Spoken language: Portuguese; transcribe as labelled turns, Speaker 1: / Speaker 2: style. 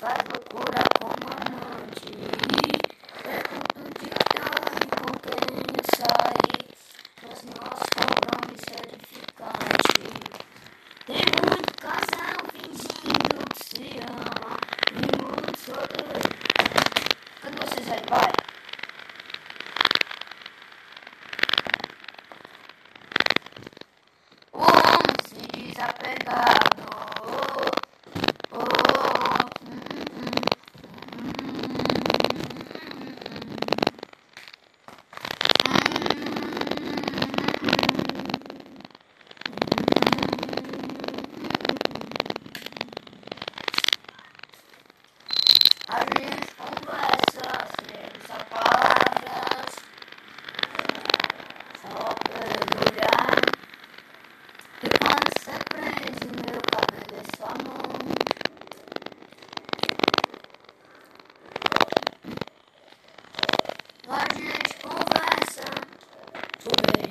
Speaker 1: Faz loucura como amante. Perguntante até onde vou querendo sai. Mas nosso compromisso é edificante. Tem muito casal fingindo que se ama. E muito sorriso. Cadê vocês aí, vai? O homem se desapegava. 对